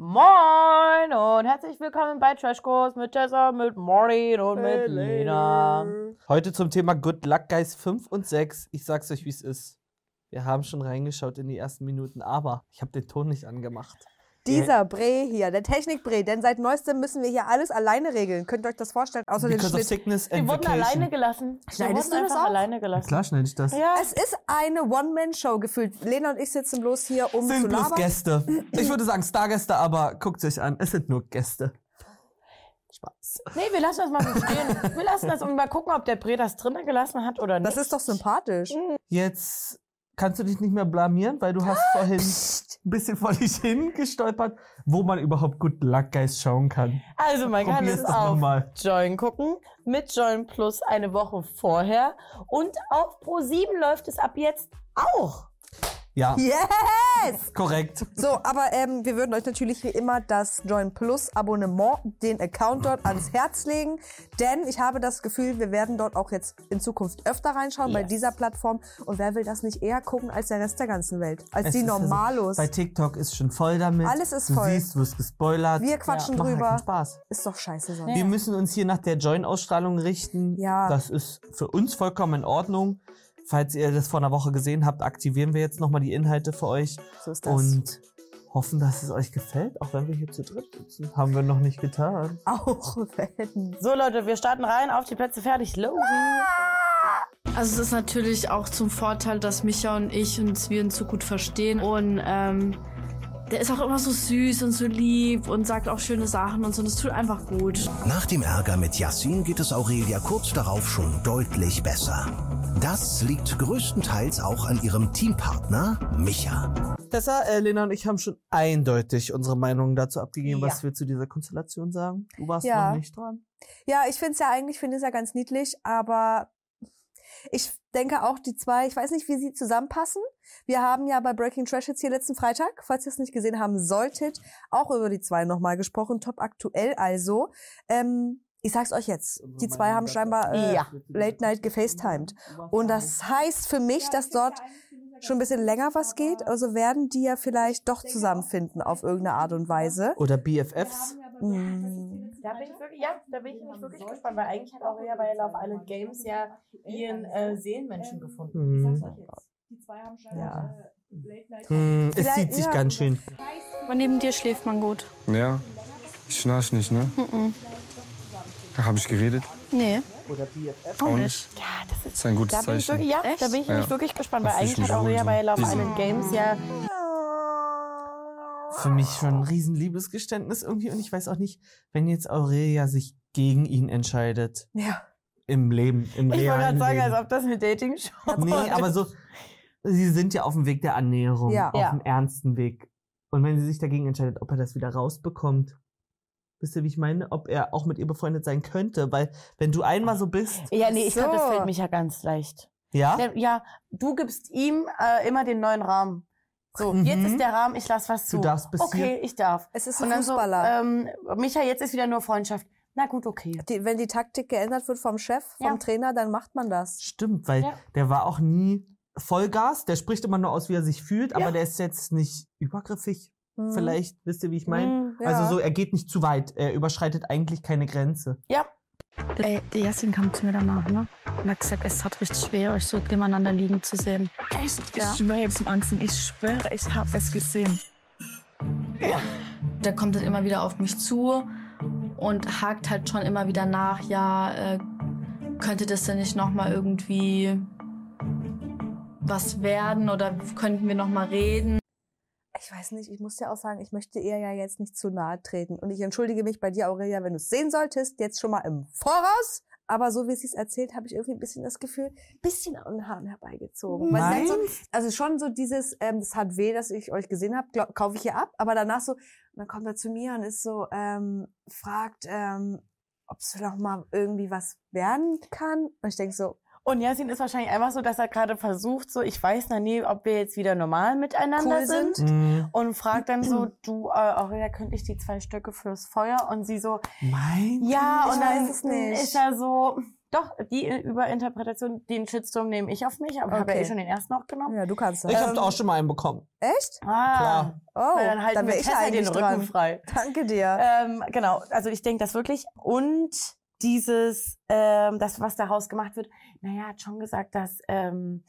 Moin und herzlich willkommen bei Trashkurs mit Tessa, mit Maureen und mit Lena. Heute zum Thema Good Luck Guys 5 und 6. Ich sag's euch, wie es ist. Wir haben schon reingeschaut in die ersten Minuten, aber ich habe den Ton nicht angemacht. Dieser Bre hier, der Technik-Bre, denn seit neuestem müssen wir hier alles alleine regeln. Könnt ihr euch das vorstellen? Außer den Because of Schnitt. sickness Wir and wurden vacation. alleine gelassen. Wir Schneidest wurden du das einfach auch? alleine gelassen. klar schneide ich das. Ja. Es ist eine One-Man-Show gefühlt. Lena und ich sitzen bloß hier, um zu Sind bloß labern. Gäste. Ich würde sagen Stargäste, aber guckt euch an, es sind nur Gäste. Spaß. Nee, wir lassen das mal so stehen. Wir lassen das und mal gucken, ob der Bre das drinnen gelassen hat oder nicht. Das ist doch sympathisch. Jetzt kannst du dich nicht mehr blamieren, weil du hast vorhin ein bisschen vor dich hingestolpert, wo man überhaupt Luck Guys schauen kann. also man kann es auf nochmal. Join gucken, mit Join Plus eine Woche vorher und auf Pro7 läuft es ab jetzt auch. Ja, Yes! korrekt. So, aber ähm, wir würden euch natürlich wie immer das Join Plus Abonnement, den Account dort ans Herz legen. Denn ich habe das Gefühl, wir werden dort auch jetzt in Zukunft öfter reinschauen bei Yes. dieser Plattform. Und wer will das nicht eher gucken als der Rest der ganzen Welt? Als Es die also- Normalos. Bei TikTok ist schon voll damit. Alles ist du voll. siehst, du wirst gespoilert. wir quatschen Macht halt drüber. keinen Spaß. Ist doch scheiße sonst. Wir müssen uns hier nach der Join-Ausstrahlung richten. Ja. Das ist für uns vollkommen in Ordnung. Falls ihr das vor einer Woche gesehen habt, aktivieren wir jetzt nochmal die Inhalte für euch So ist das. und hoffen, dass es euch gefällt, auch wenn wir hier zu dritt sitzen. Haben wir noch nicht getan. auch wenn. So Leute, wir starten rein, auf die Plätze fertig, los. Also es ist natürlich auch zum Vorteil, dass Micha und ich uns wir uns so gut verstehen und ähm, der ist auch immer so süß und so lieb und sagt auch schöne Sachen und so. Das tut einfach gut. Nach dem Ärger mit Yassin geht es Aurelia kurz darauf schon deutlich besser. Das liegt größtenteils auch an ihrem Teampartner Micha. Tessa, äh, Lena und ich haben schon eindeutig unsere Meinungen dazu abgegeben, Ja. was wir zu dieser Konstellation sagen. Du warst Ja. noch nicht dran. Ja, ich finde es ja eigentlich, finde es ja ganz niedlich, aber ich denke auch die zwei, ich weiß nicht, wie sie zusammenpassen. Wir haben ja bei Breaking Trash jetzt hier letzten Freitag, falls ihr es nicht gesehen haben solltet, auch über die zwei nochmal gesprochen, top aktuell also. Ähm, ich sag's euch jetzt, die zwei haben scheinbar äh, Ja. Late Night gefacetimed. Und das heißt für mich, dass dort schon ein bisschen länger was geht. Also werden die ja vielleicht doch zusammenfinden auf irgendeine Art und Weise. Oder BFFs. Mm. Da bin ich wirklich, ja, da bin ich nämlich wirklich gespannt, weil eigentlich hat auch ja bei Love Island Games ja ihren äh, Seelenmenschen gefunden. Mhm. Ich sag's euch jetzt. Ja. Hm, es zieht sich ja. ganz schön. Aber neben dir schläft man gut. Ja, ich schnarch nicht, ne? Hab ich geredet? Nee, Oder BFFs. auch nicht. Ja, das ist, Das ist ein gutes da ich Zeichen. wirklich, ja, Echt? da bin ich nämlich Ja. wirklich gespannt, weil ich eigentlich hat ja wohl bei so. Love Island Games ja Für mich schon ein riesen Liebesgeständnis irgendwie und ich weiß auch nicht, wenn jetzt Aurelia sich gegen ihn entscheidet. Ja. Im Leben, im Ich wollte realen gerade sagen, Leben. als ob das eine Dating-Show Nee, aber so, sie sind ja auf dem Weg der Annäherung, Ja. auf Ja. dem ernsten Weg. Und wenn sie sich dagegen entscheidet, ob er das wieder rausbekommt, wisst ihr, wie ich meine? Ob er auch mit ihr befreundet sein könnte, weil wenn du einmal so bist, Ja, nee, ich glaube, das So. fällt mich ja ganz leicht. ja, ja, du gibst ihm äh, immer den neuen Rahmen. So, Mhm. jetzt ist der Rahmen, ich lass was zu. Du darfst bis Okay, hier- ich darf. Es ist ein dann so, Fußballer. ähm, Micha, jetzt ist wieder nur Freundschaft. Na gut, okay. Die, wenn die Taktik geändert wird vom Chef, vom Ja. Trainer, dann macht man das. stimmt, weil Ja. der war auch nie Vollgas, der spricht immer nur aus, wie er sich fühlt, aber Ja. der ist jetzt nicht übergriffig. Mhm. Vielleicht, wisst ihr, wie ich meine? Mhm, ja. Also so, er geht nicht zu weit, er überschreitet eigentlich keine Grenze. Ja, Ey, die Jasmin kam zu mir danach, ne? Und hat gesagt, es hat richtig schwer, euch so nebeneinander liegen zu sehen. Echt? Ich Ja. schwöre jetzt im Angsten, ich schwöre, ich habe es gesehen. Der kommt dann immer wieder auf mich zu und hakt halt schon immer wieder nach, ja, äh, könnte das denn nicht nochmal irgendwie was werden oder könnten wir nochmal reden? Ich weiß nicht, ich muss dir auch sagen, ich möchte ihr ja jetzt nicht zu nahe treten. Und ich entschuldige mich bei dir, Aurelia, wenn du es sehen solltest, jetzt schon mal im Voraus. Aber so wie sie es erzählt, habe ich irgendwie ein bisschen das Gefühl, ein bisschen an den Haaren herbeigezogen. Sie dann so, also schon so dieses, ähm, das hat weh, dass ich euch gesehen habe, kaufe ich hier ab. Aber danach so, dann kommt er zu mir und ist so, ähm, fragt, ähm, ob es noch mal irgendwie was werden kann. Und ich denke so, Und Yasin ist wahrscheinlich einfach so, dass er gerade versucht, so, ich weiß noch nie, ob wir jetzt wieder normal miteinander Cool sind. sind. Mhm. Und fragt dann so, du, äh, Aurelia, könnte ich die zwei Stöcke fürs Feuer? Und sie so, Mein? ja, Ich und dann weiß es nicht. ist er so, Doch, die Überinterpretation, den Shitstorm nehme ich auf mich, aber ich habe ja Okay. eh schon den ersten auch genommen. Ja, du kannst das. Ich Ähm, habe auch schon mal einen bekommen. Echt? Ah, Klar. Oh, dann halten wir wäre ich Tessa den Rücken dran. frei. Danke dir. Ähm, genau, also ich denke das wirklich. Und dieses, ähm, das, was daraus gemacht wird, naja, hat schon gesagt, dass ähm,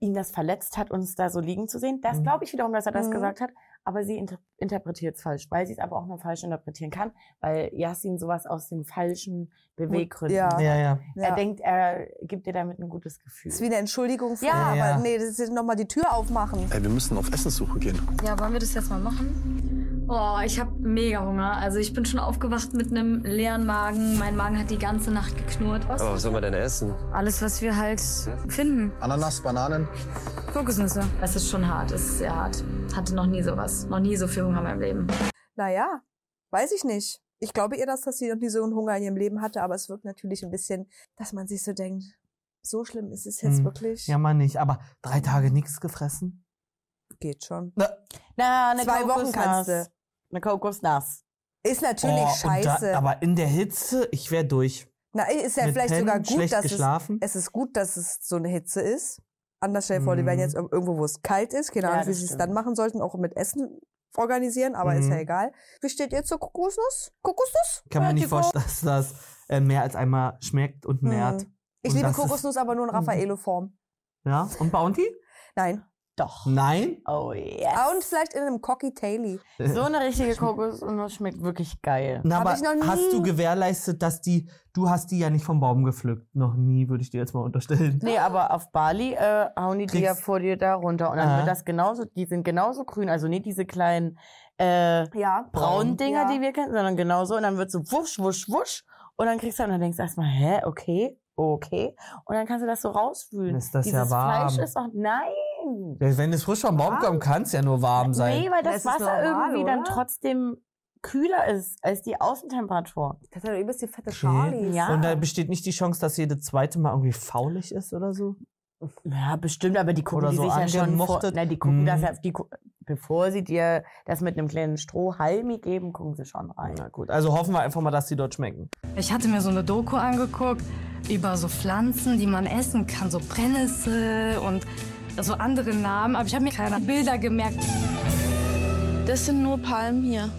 ihn das verletzt hat, uns da so liegen zu sehen. Das Mhm. glaube ich wiederum, dass er das Mhm. gesagt hat. Aber sie inter interpretiert es falsch, weil sie es aber auch nur falsch interpretieren kann, weil Yasin sowas aus den falschen Beweggründen. ja. Ja, ja. Er Ja. denkt, er gibt dir damit ein gutes Gefühl. Das ist wie eine Entschuldigung für, Ja, aber ja. nee, das ist nochmal die Tür aufmachen. Ey, wir müssen auf Essenssuche gehen. Ja, wollen wir das jetzt mal machen? Oh, ich habe mega Hunger. Also ich bin schon aufgewacht mit einem leeren Magen. Mein Magen hat die ganze Nacht geknurrt. Aber was soll man denn essen? Alles, was wir halt finden. Ananas, Bananen. Kokosnüsse. Es ist schon hart, es ist sehr hart. Hatte noch nie sowas. Noch nie so viel Hunger in meinem Leben. Naja, weiß ich nicht. Ich glaube ihr, dass, dass sie noch nie so einen Hunger in ihrem Leben hatte, aber es wirkt natürlich ein bisschen, dass man sich so denkt, so schlimm ist es jetzt Hm. wirklich. Ja, mal nicht. Aber drei Tage nichts gefressen? Geht schon. Na, eine Zwei Wochen kannst Kokosnuss. Eine Kokosnuss. Ist natürlich Oh, scheiße. Da, aber in der Hitze, ich wäre durch. Na, ist ja Mit vielleicht Pennen, sogar gut, schlecht dass geschlafen. es, es ist gut, dass es so eine Hitze ist. Anders stell dir vor, die werden Mhm. jetzt ir- irgendwo, wo es kalt ist. Keine Ja, Ahnung, wie sie es dann machen sollten, auch mit Essen organisieren, aber ist Mhm. ja egal. Wie steht ihr zur Kokosnuss? Kokosnuss? Kann mir nicht vorstellen, dass das äh, mehr als einmal schmeckt und nährt. Hm. Ich Und liebe ist- Kokosnuss, aber nur in Mhm. Raffaello-Form. Ja? Und Bounty? Nein. Doch. Nein? Oh yes. Ah, Und vielleicht in einem Cocky Taily. So eine richtige Kokosnuss schmeckt wirklich geil. Na, Hab aber ich noch nie. hast du gewährleistet, dass die, du hast die ja nicht vom Baum gepflückt. Noch nie, würde ich dir jetzt mal unterstellen. Nee, aber auf Bali äh, hauen die die ja Kriegst- vor dir da runter. Und dann Ah. wird das genauso, die sind genauso grün. Also nicht diese kleinen äh, Ja. braunen Dinger, Ja. die wir kennen, sondern genauso. Und dann wird so wusch, wusch, wusch. Und dann kriegst du, und dann denkst du erstmal, hä, okay, okay. Und dann kannst du das so rausfühlen. Ist das Dieses ja warm. Fleisch ist auch, nein. Wenn es frisch vom Baum kommt, kann es ja nur warm sein. Nee, weil das, Das Wasser normal, irgendwie dann oder? trotzdem kühler ist als die Außentemperatur. Das hat ja übelst die fette Okay. Charlie. Ja. Und da besteht nicht die Chance, dass jede zweite Mal irgendwie faulig ist oder so? Ja, bestimmt, aber die gucken die so sich ja schon vor, na, die gucken Mhm. das ja, die, bevor sie dir das mit einem kleinen Strohhalmi geben, gucken sie schon rein. Na gut, also hoffen wir einfach mal, dass die dort schmecken. Ich hatte mir so eine Doku angeguckt über so Pflanzen, die man essen kann, so Brennnessel und so andere Namen, aber ich habe mir keine Bilder gemerkt. Das sind nur Palmen hier.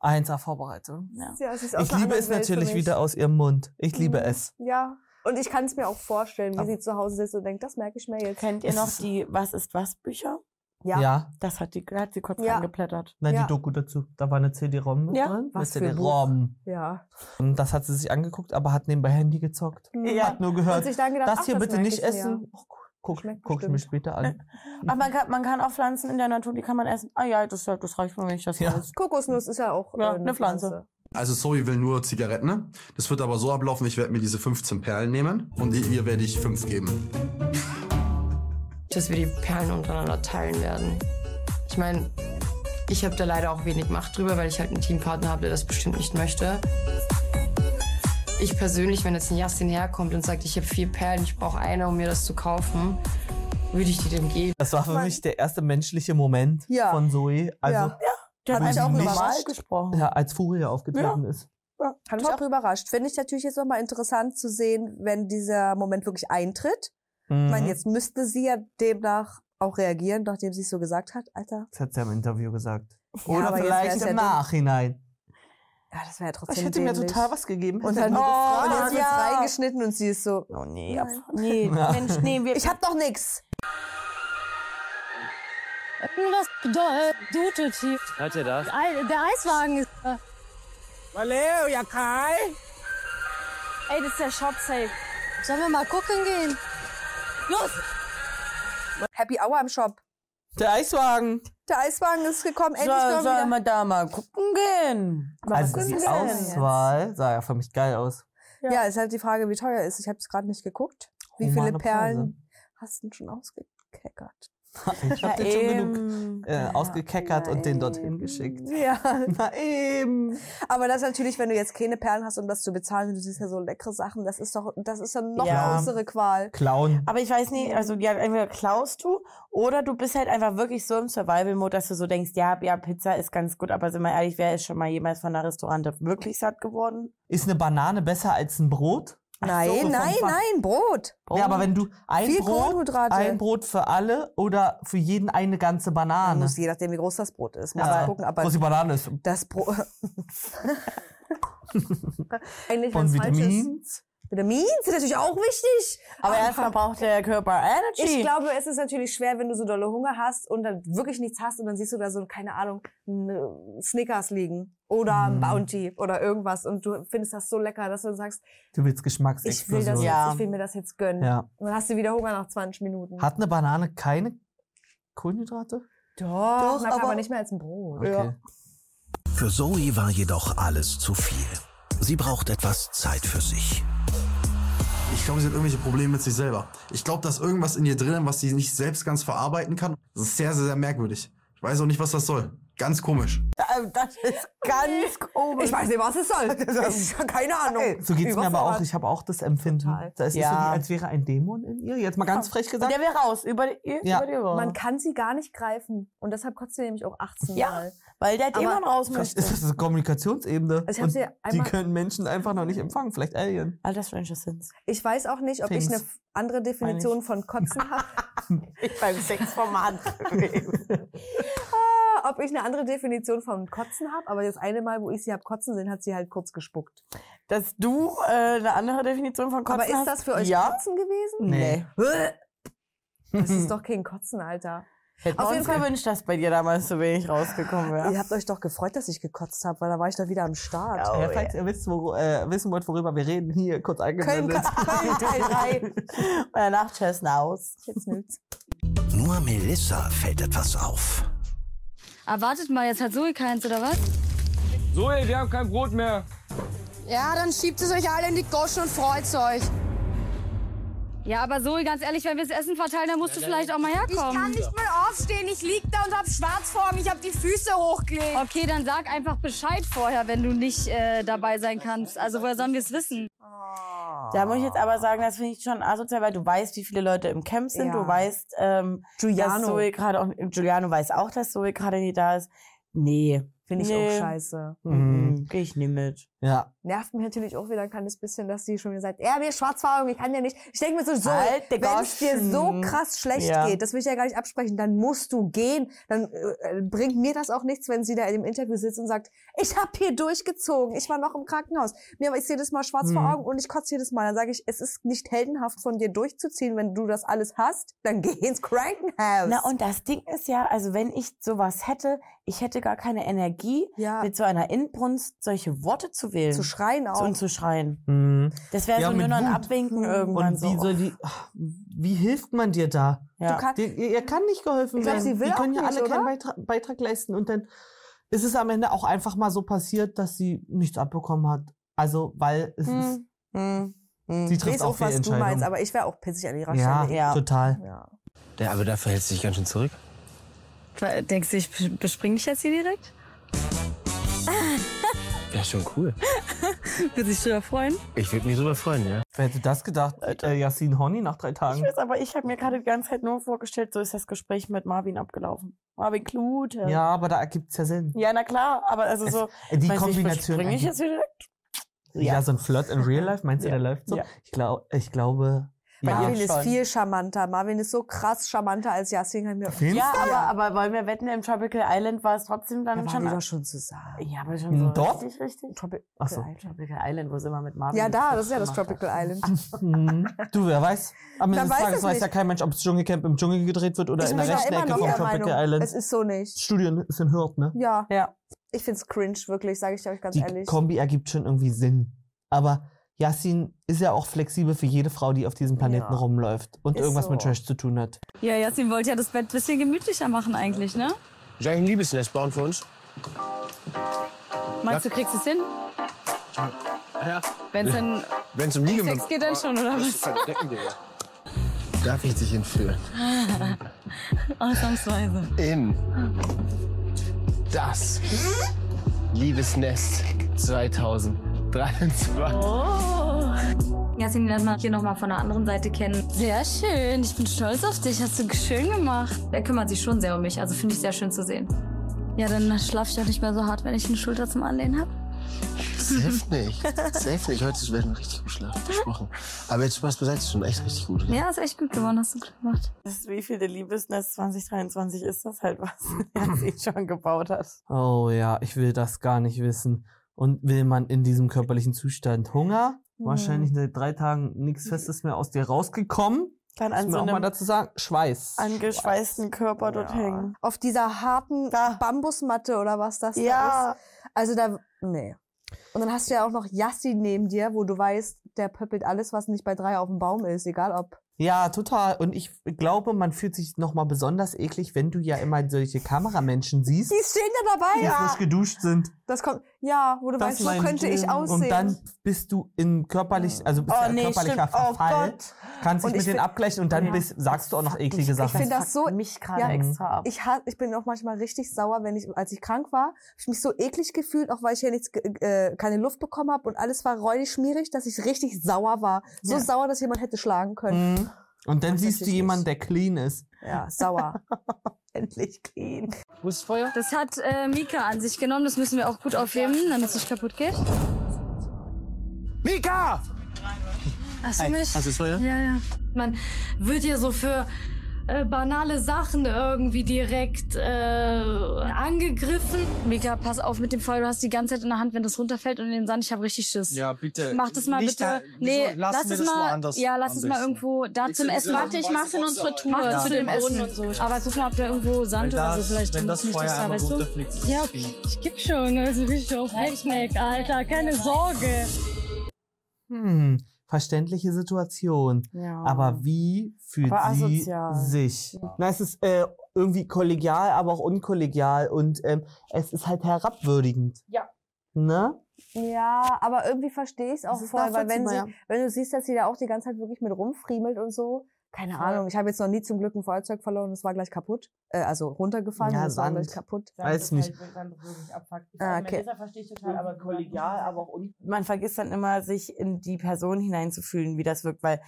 1A Vorbereitung. Ja, es ist aus Ich einer liebe es Welt für natürlich mich. wieder aus ihrem Mund. Ich liebe Mhm. es. Ja. Und ich kann es mir auch vorstellen, wie sie zu Hause sitzt und denkt, das merke ich mir jetzt. Kennt ihr Es noch die Was ist was Bücher? Ja. Ja. Das hat, die, da hat sie kurz Ja. reingeplättert. Na, Ja. die Doku dazu. Da war eine CD-ROM mit Ja. drin. Was eine für ein CD-ROM. Ja. Und das hat sie sich angeguckt, aber hat nebenbei Handy gezockt. Ja. Hat nur Und gehört, sich dann gedacht, das ach, hier bitte merke nicht ich mir. essen. Oh, guck, Schmeckt guck ich mir später an. Aber man kann, man kann auch Pflanzen in der Natur, die kann man essen. Ah ja, das, das reicht für mich, das Ja. weiß. Kokosnuss ist ja auch Ja, äh, eine Pflanze. Also Zoe will nur Zigaretten. ne? Das wird aber so ablaufen, ich werde mir diese 15 Perlen nehmen und ihr werde ich 5 geben. Dass wir die Perlen untereinander teilen werden. Ich meine, ich habe da leider auch wenig Macht drüber, weil ich halt einen Teampartner habe, der das bestimmt nicht möchte. Ich persönlich, wenn jetzt ein Justin herkommt und sagt, ich habe vier Perlen, ich brauche eine, um mir das zu kaufen, würde ich die dem geben. Das war für mich der erste menschliche Moment Ja. von Zoe. Also, ja. Der Hat mich auch auch normal überrascht. gesprochen. ja, als Furie aufgetreten ist. Hat mich auch überrascht. Finde ich natürlich jetzt nochmal interessant zu sehen, wenn dieser Moment wirklich eintritt. Mhm. Ich meine, jetzt müsste sie ja demnach auch reagieren, nachdem sie es so gesagt hat. Alter, Das hat sie ja im Interview gesagt. Ja, Oder vielleicht ja im dumm. Nachhinein ja, das wäre ja trotzdem Ich hätte dämlich. mir total was gegeben. Und dann, oh, und jetzt wird's ja. reingeschnitten und sie ist so, oh nee, Nein. nee, ja. Mensch, nee, wir, ich hab doch nix. Das doll tief. Hört ihr das? Der Eiswagen ist da. Valeria, Kai? Ey, das ist der Shop safe. Sollen wir mal gucken gehen? Los! Happy Hour im Shop. Der Eiswagen. Der Eiswagen ist gekommen, endlich soll, mal soll wieder. wir da mal gucken gehen? Was Also die jetzt? Auswahl sah ja für mich geil aus. Ja, ist halt die Frage, wie teuer ist. Ich habe es gerade nicht geguckt. Wie Humane viele Perlen hast du denn schon ausgekeckert? Ich hab den schon genug äh, ausgekeckert und den dorthin geschickt. Ja. Na eben. Aber das natürlich, wenn du jetzt keine Perlen hast, um das zu bezahlen, und du siehst ja so leckere Sachen, das ist doch, das ist dann noch Ja. eine größere Qual. Clown. Aber ich weiß nicht, also ja, entweder klaust du oder du bist halt einfach wirklich so im Survival-Mode, dass du so denkst, ja, ja, Pizza ist ganz gut, aber sind wir ehrlich, wer ist schon mal jemals von einer Restaurante wirklich satt geworden? Ist eine Banane besser als ein Brot? Nein, so, nein, Fach. nein, Brot. Ja, aber wenn du ein Viel Brot, ein Brot für alle oder für jeden eine ganze Banane. Muss je nachdem, wie groß das Brot ist. Muss Ja. gucken, aber Groß die Banane ist. das Brot. Eigentlich, Von wenn's falsch ist. Vitamins. Vitamins sind natürlich auch wichtig. Aber erstmal braucht der Körper Energy. Ich glaube, es ist natürlich schwer, wenn du so dolle Hunger hast und dann wirklich nichts hast und dann siehst du da so, keine Ahnung, Snickers liegen oder ein Mhm. Bounty oder irgendwas und du findest das so lecker, dass du sagst, Du willst ich will, Geschmacksexplosion. das Ja. jetzt, ich will mir das jetzt gönnen. Ja. Und dann hast du wieder Hunger nach 20 Minuten. Hat eine Banane keine Kohlenhydrate? Doch, Doch, aber- aber nicht mehr als ein Brot. Okay. Für Zoe war jedoch alles zu viel. Sie braucht etwas Zeit für sich. Ich glaube, sie hat irgendwelche Probleme mit sich selber. Ich glaube, da ist irgendwas in ihr drin, was sie nicht selbst ganz verarbeiten kann. Das ist sehr, sehr, sehr merkwürdig. Ich weiß auch nicht, was das soll. Ganz komisch. Äh, Das ist ganz komisch. Ich weiß nicht, was es soll. Ich habe keine Ahnung. So geht's mir aber auch. Ich habe auch das Empfinden. Total. Da ist es Ja. so, wie, als wäre ein Dämon in ihr. Jetzt mal ganz frech Und gesagt. der will raus, über die, Ja. über die Ohren. Man kann sie gar nicht greifen. Und deshalb kotzt sie nämlich auch 18 Ja. Mal. Weil der Aber- Dämon raus möchte. ist das eine Kommunikationsebene. Also ich hab und sie die einmal- können Menschen einfach noch nicht empfangen. Vielleicht Alien. Alter Stranger Things. Ich weiß auch nicht, ob ich Things. eine andere Definition von Kotzen habe. Ich beim Sexformat. Ah, ob ich eine andere Definition von Kotzen habe. Aber das eine Mal, wo ich sie hab kotzen sehen, hat sie halt kurz gespuckt. Dass du äh, eine andere Definition von Kotzen aber ist hast? das für euch ja? Kotzen gewesen? Nee. Das ist doch kein Kotzen, Alter. Hätten Auf jeden uns Fall- gewünscht, dass bei dir damals so wenig rausgekommen wäre. Ihr habt euch doch gefreut, dass ich gekotzt habe, weil da war ich doch wieder am Start. Oh, ja, falls ihr wisst, wo, äh, wissen wollt, worüber wir reden, hier kurz eingeblendet. Köln Teil 3. Euer Nachtchess aus. Jetzt nützt. Nur Melissa fällt etwas auf. Erwartet mal, jetzt hat Zoe keins, oder was? Zoe, wir haben kein Brot mehr. Ja, dann schiebt es euch alle in die Goschen und freut's euch. Ja, aber Zoe, ganz ehrlich, wenn wir das Essen verteilen, dann musst du vielleicht auch mal Ich herkommen. kann nicht mal aufstehen. Ich lieg da und hab schwarz vor mir. Ich hab die Füße hochgelegt. Okay, dann sag einfach Bescheid vorher, wenn du nicht äh, dabei sein kannst. Also woher sollen wir es wissen? Da muss ich jetzt aber sagen, das finde ich schon asozial, weil du weißt, wie viele Leute im Camp sind. Ja. Du weißt, ähm, dass Giuliano. Zoe gerade auch, Giuliano weiß auch, dass Zoe gerade nicht da ist. Nee. Finde ich Nee. auch scheiße. Mhm. Geh ich nie mit. Ja. Nervt mich natürlich auch wieder ein kleines bisschen, dass die schon wieder sagt, ja, mir Schwarzfahrung, ich kann ja nicht. Ich denke mir so, so Halt wenn es dir so krass schlecht Ja. geht, das will ich ja gar nicht absprechen, dann musst du gehen. Dann äh, bringt mir das auch nichts, wenn sie da in dem Interview sitzt und sagt, ich habe hier durchgezogen, ich war noch im Krankenhaus. Mir ist jedes Mal schwarz vor Mhm. Augen und ich kotze jedes Mal. Dann sage ich, es ist nicht heldenhaft von dir durchzuziehen, wenn du das alles hast, dann geh ins Krankenhaus. Na, und das Ding ist ja, also wenn ich sowas hätte, ich hätte gar keine Energie, ja, mit so einer Inbrunst solche Worte zu wählen. zu schreien auch. und zu schreien. Mhm. Das wäre Ja, so nur noch ein. Abwinken irgendwann Und so. wie soll die, ach, wie hilft man dir da? ja. Du kannst, Die, ihr, kann nicht geholfen Ich glaub, werden. sie will die können auch ja nicht, alle keinen oder? Beitrag, Beitrag leisten. Und dann ist es am Ende auch einfach mal so passiert, dass sie nichts abbekommen hat. Also, weil es ist, Hm. Hm. Hm. sie ich trifft weiß auch auch, was du meinst, aber ich wäre auch pissig an ihrer ja, Stelle. Ja. total. Ja. Ja, aber da verhältst du dich ganz schön zurück. Denkst du, ich bespring dich jetzt hier direkt? Ja, schon cool. Würde sich drüber freuen? Ich würde mich drüber freuen, ja. Wer hätte das gedacht? Äh, Yassin Honey nach drei Ich Tagen. weiß, aber ich habe mir gerade die ganze Zeit nur vorgestellt, so ist das Gespräch mit Marvin abgelaufen. Marvin Klute. Ja, aber da ergibt's ja Sinn. Ja, na klar, aber also Es- so. äh, die ich, Kombination. Bringe ich eigentlich- jetzt wieder? ja. so ein Flirt in Real Life, meinst du, Ja. der läuft so? Ja. Ich, glaub, ich glaube, ja. Marvin schon. ist viel charmanter. Marvin ist so krass charmanter als Yassin. Ja, aber, aber wollen wir wetten, im Tropical Island war es trotzdem da dann waren schon. die doch schon zusammen. ja, aber schon Mhm, so dort? richtig, richtig. Tropical Ach so. Island. Tropical Island, wo sind wir mit Marvin? Ja, da, das ist ja das Tropical hat. Island. Hm. Du, wer weiß. Am Ende des weiß Tages es weiß ja nicht. kein Mensch, ob das Dschungelcamp im Dschungel gedreht wird oder Ich in der rechten Ecke vom der Tropical Meinung, Island. es ist so nicht. Studien ist in Hürth, ne? Ja, Ja. ich find's cringe, wirklich, sage ich euch ganz Die ehrlich. Kombi ergibt schon irgendwie Sinn. Aber Yassin ist ja auch flexibel für jede Frau, die auf diesem Planeten Ja. rumläuft und Ist irgendwas mit so. Trash zu tun hat. Ja, Jasmin wollte ja das Bett ein bisschen gemütlicher machen eigentlich, ne? Soll ich ein Liebesnest bauen für uns? Meinst du, kriegst es hin? Ja. Wenn es dann Wenn es um Liege Sex geht, dann schon, oder was? Wir. Darf ich dich entführen? Ausnahmsweise. In das Liebesnest 2023. Oh. Jasmin lernt man hier nochmal von der anderen Seite kennen. Sehr schön. Ich bin stolz auf dich. Hast du schön gemacht. Er kümmert sich schon sehr um mich. Also finde ich sehr schön zu sehen. Ja, dann schlafe ich auch nicht mehr so hart, wenn ich eine Schulter zum Anlehnen habe. Safe nicht. Safe nicht. Heute werden wir richtig geschlafen, versprochen. Aber jetzt Spaß beiseite, ist schon echt richtig gut. Ja, ist echt gut geworden, hast du gut gemacht. Das ist, wie viel der Liebesnest 2023 ist das halt, was er sich schon gebaut hat. Oh ja, ich will das gar nicht wissen. Und will man in diesem körperlichen Zustand Hunger? Hm. Wahrscheinlich seit drei Tagen nichts Festes mehr aus dir rausgekommen. Kann an man so auch mal dazu sagen, Schweiß. angeschweißten Körper dort hängen. Auf dieser harten Bambusmatte oder was das da Ja. ist. Also da, nee. Und dann hast du ja auch noch Yassi neben dir, wo du weißt, der pöppelt alles, was nicht bei drei auf dem Baum ist, egal ob. Ja, total. Und ich glaube, man fühlt sich noch mal besonders eklig, wenn du ja immer solche Kameramenschen siehst, Die stehen ja dabei. die frisch geduscht sind. Das kommt, ja, wo du Das weißt, so könnte ich aussehen. Und dann bist du in körperlich, also bist Oh, du in nee, körperlicher stimmt. Oh Verfall, Gott. kannst dich mit ich denen abgleichen und dann Ja. bist, sagst du auch noch eklige Ich Sachen. finde das so mich gerade ja, extra ab. Ich, ich bin auch manchmal richtig sauer, wenn ich, als ich krank war, hab ich mich so eklig gefühlt, auch weil ich ja nichts, äh, keine Luft bekommen habe und alles war räudig schmierig, dass ich richtig sauer war. So Ja. sauer, dass jemand hätte schlagen können. Mhm. Und dann Das siehst du jemanden, der clean ist. Ja, sauer. Endlich clean. Wo ist das Feuer? Das hat äh, Mika an sich genommen, das müssen wir auch gut aufheben, damit es nicht kaputt geht. Mika! Hast du mich? hast du das Feuer? Ja, ja. Man wird ja so für äh, banale Sachen irgendwie direkt äh, angegriffen. Mika, pass auf mit dem Feuer. Du hast die ganze Zeit in der Hand, wenn das runterfällt und in den Sand. Ich habe richtig Schiss. Ja, bitte. Mach das mal Nicht bitte. da- nee, lass es das mal. Ja, lass es mal irgendwo da Ich zum Essen. Warte, ich mach's in unsere Tour. Mach Ja. zu dem Essen und so. Aber guck mal, ob da irgendwo Sand Wenn oder so das- vielleicht wenn drin das Feuer dass da, einmal weißt du? Ja, okay. Ich geb schon. Also richtig auf Hecksmeck, Alter. Keine Sorge. Hm, verständliche Situation. Ja. Aber wie fühlt Aber sie asozial. sich? Na, es ist äh, irgendwie kollegial, aber auch unkollegial und ähm, es ist halt herabwürdigend. Ja. Ne? Ja, aber irgendwie verstehe ich es auch voll, weil wenn sie, wenn du siehst, dass sie da auch die ganze Zeit wirklich mit rumfriemelt und so, keine Voll. Ahnung, ich habe jetzt noch nie zum Glück ein Feuerzeug verloren, das war gleich kaputt, äh, also runtergefallen, Ja, und es war Sand. gleich kaputt. Weiß nicht. Ah, okay. verstehe ich total, aber kollegial, aber auch un Man vergisst dann immer, sich in die Person hineinzufühlen, wie das wirkt, weil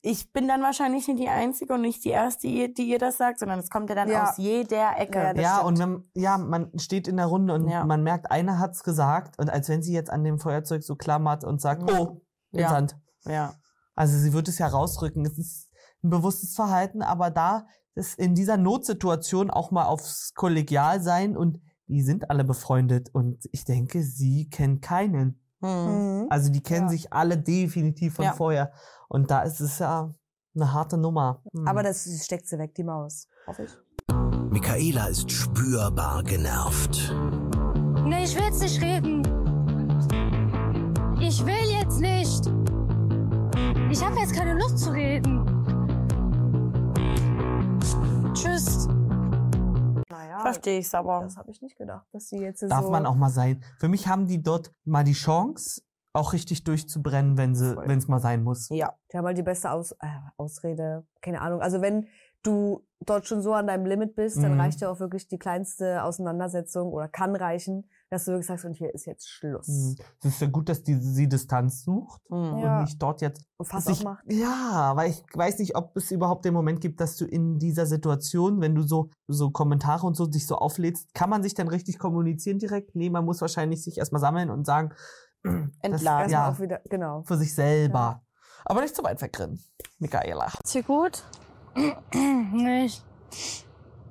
ich bin dann wahrscheinlich nicht die Einzige und nicht die Erste, die die ihr das sagt, sondern es kommt ja dann Ja. aus jeder Ecke. Ja, Ja, und wenn, ja, man steht in der Runde und Ja. man merkt, einer hat's gesagt und als wenn sie jetzt an dem Feuerzeug so klammert und sagt, Ja. oh, in Ja. Sand. ja. Also sie wird es ja rausrücken. Es ist ein bewusstes Verhalten, aber da ist in dieser Notsituation auch mal aufs Kollegial sein und die sind alle befreundet und ich denke, sie kennt keinen. Mhm. Also die kennen Ja. sich alle definitiv von Ja. vorher und da ist es ja eine harte Nummer. Hm. Aber das steckt sie weg, die Maus. Hoffe ich. Michaela ist spürbar genervt. Nee, ich will jetzt nicht reden. Ich will jetzt nicht. Ich habe jetzt keine Lust zu reden. Tschüss. Naja, Verstehe ich's aber. das habe ich nicht gedacht, dass sie jetzt Darf so... man auch mal sein. Für mich haben die dort mal die Chance, auch richtig durchzubrennen, wenn sie, Voll. wenn es mal sein muss. Ja. Die haben halt die beste Aus äh, Ausrede. Keine Ahnung. Also wenn du dort schon so an deinem Limit bist, dann Mhm. reicht ja auch wirklich die kleinste Auseinandersetzung oder kann reichen, dass du wirklich sagst, und hier ist jetzt Schluss. Hm. Es ist ja gut, dass die, sie Distanz sucht Mhm. Ja. und nicht dort jetzt Und Fass sich, aufmacht. Ja, weil ich weiß nicht, ob es überhaupt den Moment gibt, dass du in dieser Situation, wenn du so, so Kommentare und so dich so auflädst, kann man sich dann richtig kommunizieren direkt? Nee, man muss wahrscheinlich sich erstmal sammeln und sagen, das, Entladen. Ja, auch wieder, genau. für sich selber. Aber nicht zu weit wegrennen, Michaela. Ist dir gut? Ich,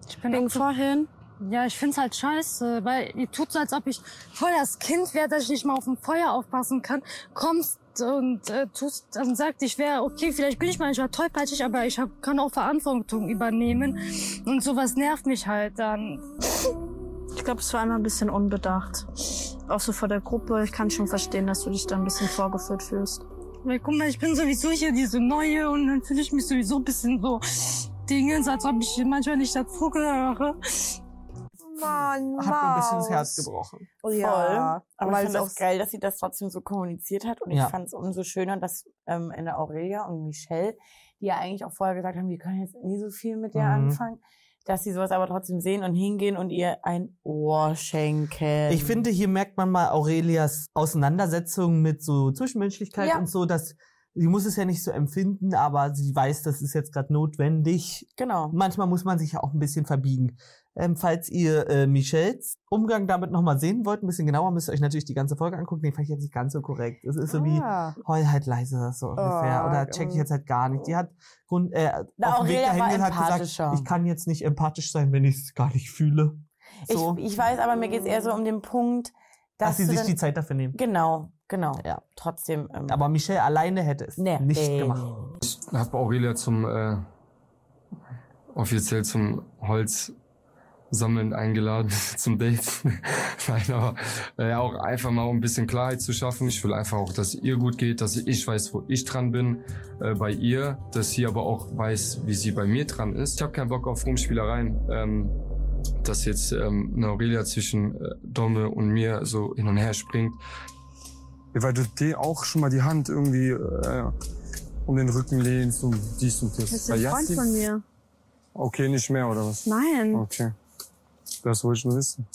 ich bin wegen vorhin. Ja, ich find's halt scheiße, weil ihr tut so, als ob ich voll das Kind wäre, dass ich nicht mal auf dem Feuer aufpassen kann. Kommst und äh, tust und sagt, ich wäre okay, vielleicht bin ich manchmal tollpatschig, aber ich hab, kann auch Verantwortung übernehmen und sowas nervt mich halt dann. Ich glaube, es war einmal ein bisschen unbedacht. Auch so vor der Gruppe. Ich kann schon verstehen, dass du dich da ein bisschen vorgeführt fühlst. Weil guck mal, ich bin sowieso hier diese Neue und dann fühle ich mich sowieso ein bisschen so Dingens, als ob ich manchmal nicht dazugehöre. Mann, Hat mir ein bisschen das Maus. Herz gebrochen. Oh, Voll. ja. Aber Weil ich es fand auch geil, dass sie das trotzdem so kommuniziert hat. Und Ja. ich fand es umso schöner, dass ähm, in der Aurelia und Michelle, die ja eigentlich auch vorher gesagt haben, wir können jetzt nie so viel mit der Mhm. anfangen, dass sie sowas aber trotzdem sehen und hingehen und ihr ein Ohr schenken. Ich finde, hier merkt man mal Aurelias Auseinandersetzung mit so Zwischenmenschlichkeit Ja. und so, dass sie muss es ja nicht so empfinden, aber sie weiß, das ist jetzt gerade notwendig. Genau. Manchmal muss man sich ja auch ein bisschen verbiegen. Ähm, falls ihr äh, Michels Umgang damit nochmal sehen wollt, ein bisschen genauer, müsst ihr euch natürlich die ganze Folge angucken. Den fand ich jetzt nicht ganz so korrekt. Es ist so wie, Ah. heul halt leise, so ungefähr. Oh, Oder check ich jetzt halt gar nicht. Die hat Grund, äh, Na, auf dem Weg Aurelia dahin hat gesagt, empathischer. ich kann jetzt nicht empathisch sein, wenn ich es gar nicht fühle. So, Ich, ich weiß, aber mir geht es eher so um den Punkt, dass, dass sie du sich dann, die Zeit dafür nehmen. Genau, genau. Ja. Trotzdem. Ähm, Aber Michelle alleine hätte es Nee. nicht Nee, gemacht. Ich habe Aurelia zum äh, offiziell zum Holz sammeln eingeladen zum Date. Nein, aber äh, auch einfach mal um ein bisschen Klarheit zu schaffen. Ich will einfach auch, dass ihr gut geht, dass ich weiß, wo ich dran bin äh, bei ihr, dass sie aber auch weiß, wie sie bei mir dran ist. Ich habe keinen Bock auf Rumspielereien. Ähm, dass jetzt ähm, eine Aurelia zwischen äh, Domme und mir so hin und her springt. Weil du dir auch schon mal die Hand irgendwie äh, um den Rücken lehnst und dies und das. Das ist ein Freund von mir. Okay, nicht mehr, oder was? Nein. Okay. Das wollte ich nur wissen.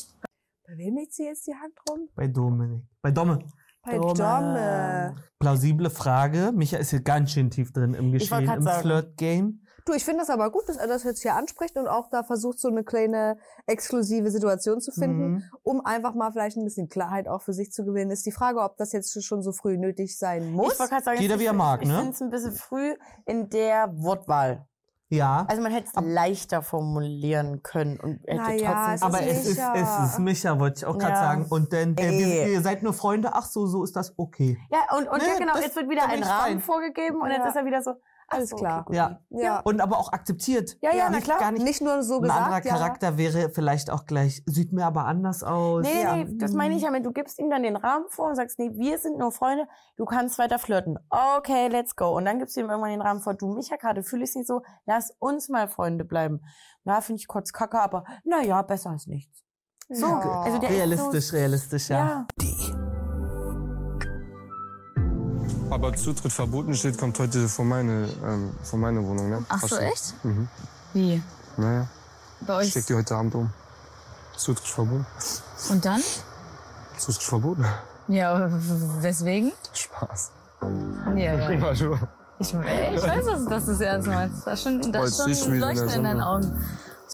Bei wem legt sie jetzt die Hand rum? Bei Dominik. Bei Domme. Bei Dumme. Domme. Plausible Frage. Micha ist hier ganz schön tief drin im Ich Geschehen, im. Flirt-Game. Du, ich finde das aber gut, dass er das jetzt hier anspricht und auch da versucht, so eine kleine exklusive Situation zu finden, Mhm. um einfach mal vielleicht ein bisschen Klarheit auch für sich zu gewinnen. Ist die Frage, ob das jetzt schon so früh nötig sein muss. Ich sagen, Jeder ich, wie er mag, ich ne? finde es ein bisschen früh in der Wortwahl. Ja. Also man hätte es leichter formulieren können und hätte Naja, trotzdem. es Aber ist es ist, Micha. es ist Micha, wollte ich auch gerade Ja. sagen. Und dann, äh, wir, ihr seid nur Freunde, ach so, so ist das okay. ja, und, und Nee, ja, genau, jetzt wird wieder ein Rahmen fein. vorgegeben und jetzt Ja. ist er wieder so, Alles so, klar. Okay. Ja. Ja. Und aber auch akzeptiert. Ja, ja, na nicht, klar. Gar nicht, Nicht nur so ein gesagt, anderer ja. Charakter wäre vielleicht auch gleich, sieht mir aber anders aus. Nee, Ja. nee, das meine ich ja mit, du gibst ihm dann den Rahmen vor und sagst, nee, wir sind nur Freunde, du kannst weiter flirten. Okay, let's go. Und dann gibst du ihm irgendwann den Rahmen vor, du, Micha, gerade fühle ich nicht so, lass uns mal Freunde bleiben. Ja, finde ich kurz kacke, aber naja, besser als nichts. So, Ja. also der Realistisch, ist so, realistisch, ja. ja. Aber Zutritt verboten steht, kommt heute vor meine, ähm, vor meine Wohnung, ne? Ach so, echt? Mhm. Wie? Naja, Bei ich euch? steck die heute Abend um. Zutritt verboten. Und dann? Zutritt verboten. Ja, weswegen? Spaß. Ja, ja. Immer schon. Ich, ich weiß, dass, dass du es ernst meinst. Da ist schon, da ist Heute schon ein wieder in der Leuchten in deinen. Augen.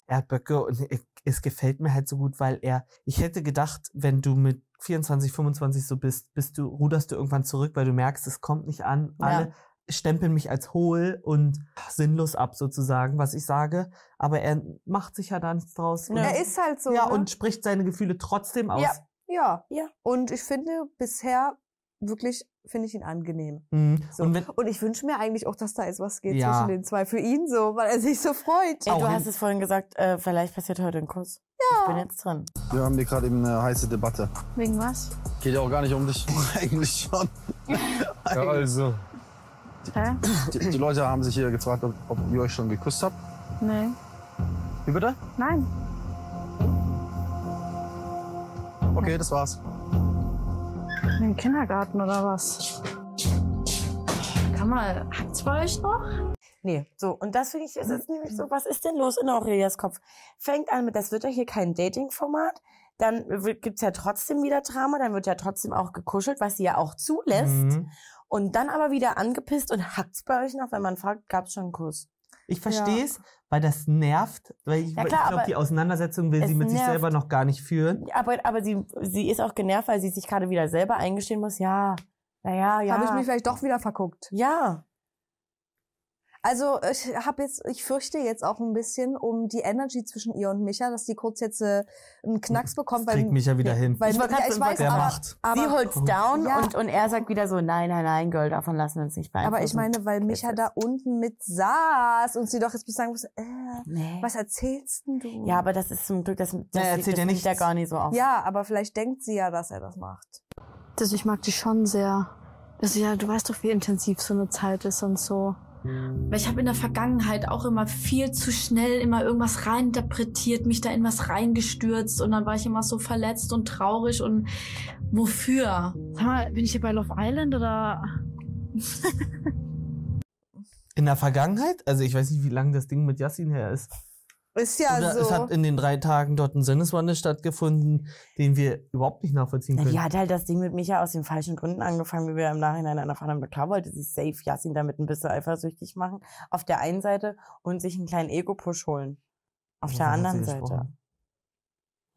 Erdböcke und ich- es gefällt mir halt so gut, weil er, ich hätte gedacht, wenn du mit 24, 25 so bist, bist du, ruderst du irgendwann zurück, weil du merkst, es kommt nicht an. Ja. Alle stempeln mich als hohl und sinnlos ab sozusagen, was ich sage. Aber er macht sich ja da nichts draus. Und, Er ist halt so. ja, ne? und spricht seine Gefühle trotzdem aus. Ja. ja. Ja. Und ich finde, bisher wirklich finde ich ihn angenehm. Mhm. So. Und wenn, Und ich wünsche mir eigentlich auch, dass da jetzt was geht Ja. zwischen den zwei für ihn so, weil er sich so freut. Ey, du hast es vorhin gesagt, äh, vielleicht passiert heute ein Kuss. Ja. Ich bin jetzt drin. Wir haben hier gerade eben eine heiße Debatte. Wegen was? Geht ja auch gar nicht um dich. Eigentlich schon. Ja, also. Hä? Die, die Leute haben sich hier gefragt, ob, ob ihr euch schon geküsst habt. Nee. Wie bitte? Nein. Okay, das war's. Im Kindergarten oder was? Kann mal, hakt's bei euch noch? Nee, so. Und das finde ich, es ist nämlich so, was ist denn los in Aurelias Kopf? Fängt an mit, das wird ja hier kein Dating-Format. Dann wird- gibt's ja trotzdem wieder Drama, dann wird ja trotzdem auch gekuschelt, was sie ja auch zulässt. Mhm. Und dann aber wieder angepisst und hackt's bei euch noch, wenn man fragt, gab's schon einen Kuss? Ich verstehe es, weil das nervt, weil ich, Ja, klar, ich glaube, die Auseinandersetzung will sie mit sich nervt. selber noch gar nicht führen. Aber, aber sie, sie ist auch genervt, weil sie sich gerade wieder selber eingestehen muss, ja, naja, ja. Habe ich mich vielleicht doch wieder verguckt. ja. Also ich habe jetzt, ich fürchte jetzt auch ein bisschen um die Energy zwischen ihr und Micha, dass die kurz jetzt äh, einen Knacks bekommt. Kriegt mich ja wieder hin. Weil, Ich wollte ja, ich weiß, der aber, macht. aber, sie holt's down Ja. und, und er sagt wieder so, nein, nein, nein, Girl, davon lassen wir uns nicht beeinflussen. aber ich meine, weil Micha da unten mit saß und sie doch jetzt bis sagen muss, äh, Nee. was erzählst denn du? Ja, aber das ist zum Glück, das, das, er erzählt das ja er nichts. gar nicht so auf. Ja, aber vielleicht denkt sie ja, dass er das macht. Also ich mag die schon sehr. Also ja, du weißt doch, wie intensiv so eine Zeit ist und so. Weil ich habe in der Vergangenheit auch immer viel zu schnell immer irgendwas reininterpretiert, mich da in was reingestürzt und dann war ich immer so verletzt und traurig und wofür? Sag mal, bin ich hier bei Love Island oder? In der Vergangenheit, also ich weiß nicht, wie lange das Ding mit Yassin her ist. Ist ja Oder so. es hat in den drei Tagen dort ein Sinneswandel stattgefunden, den wir überhaupt nicht nachvollziehen Na, können. die hat halt das Ding mit Micha aus den falschen Gründen angefangen, wie wir im Nachhinein erfahren haben. Klar wollte sie safe Yassin damit ein bisschen eifersüchtig machen, auf der einen Seite, und sich einen kleinen Ego-Push holen. Auf der anderen Seite.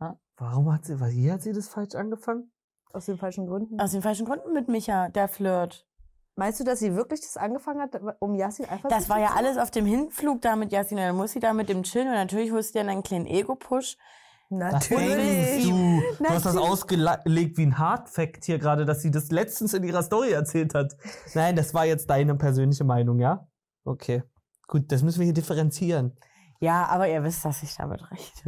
Ja. Warum hat sie, weil hier hat sie das falsch angefangen? Aus den falschen Gründen. Aus den falschen Gründen mit Micha, der Flirt. Meinst du, dass sie wirklich das angefangen hat, um Yassin einfach Das war ja alles auf dem Hinflug da mit Yassin, dann muss sie da mit dem chillen und natürlich holst du dir dann einen kleinen Ego-Push. Denkst du? Du hast das ausgelegt wie ein Hardfact hier gerade, dass sie das letztens in ihrer Story erzählt hat. Nein, das war jetzt deine persönliche Meinung, ja? Okay. Gut, das müssen wir hier differenzieren. Ja, aber ihr wisst, dass ich damit recht.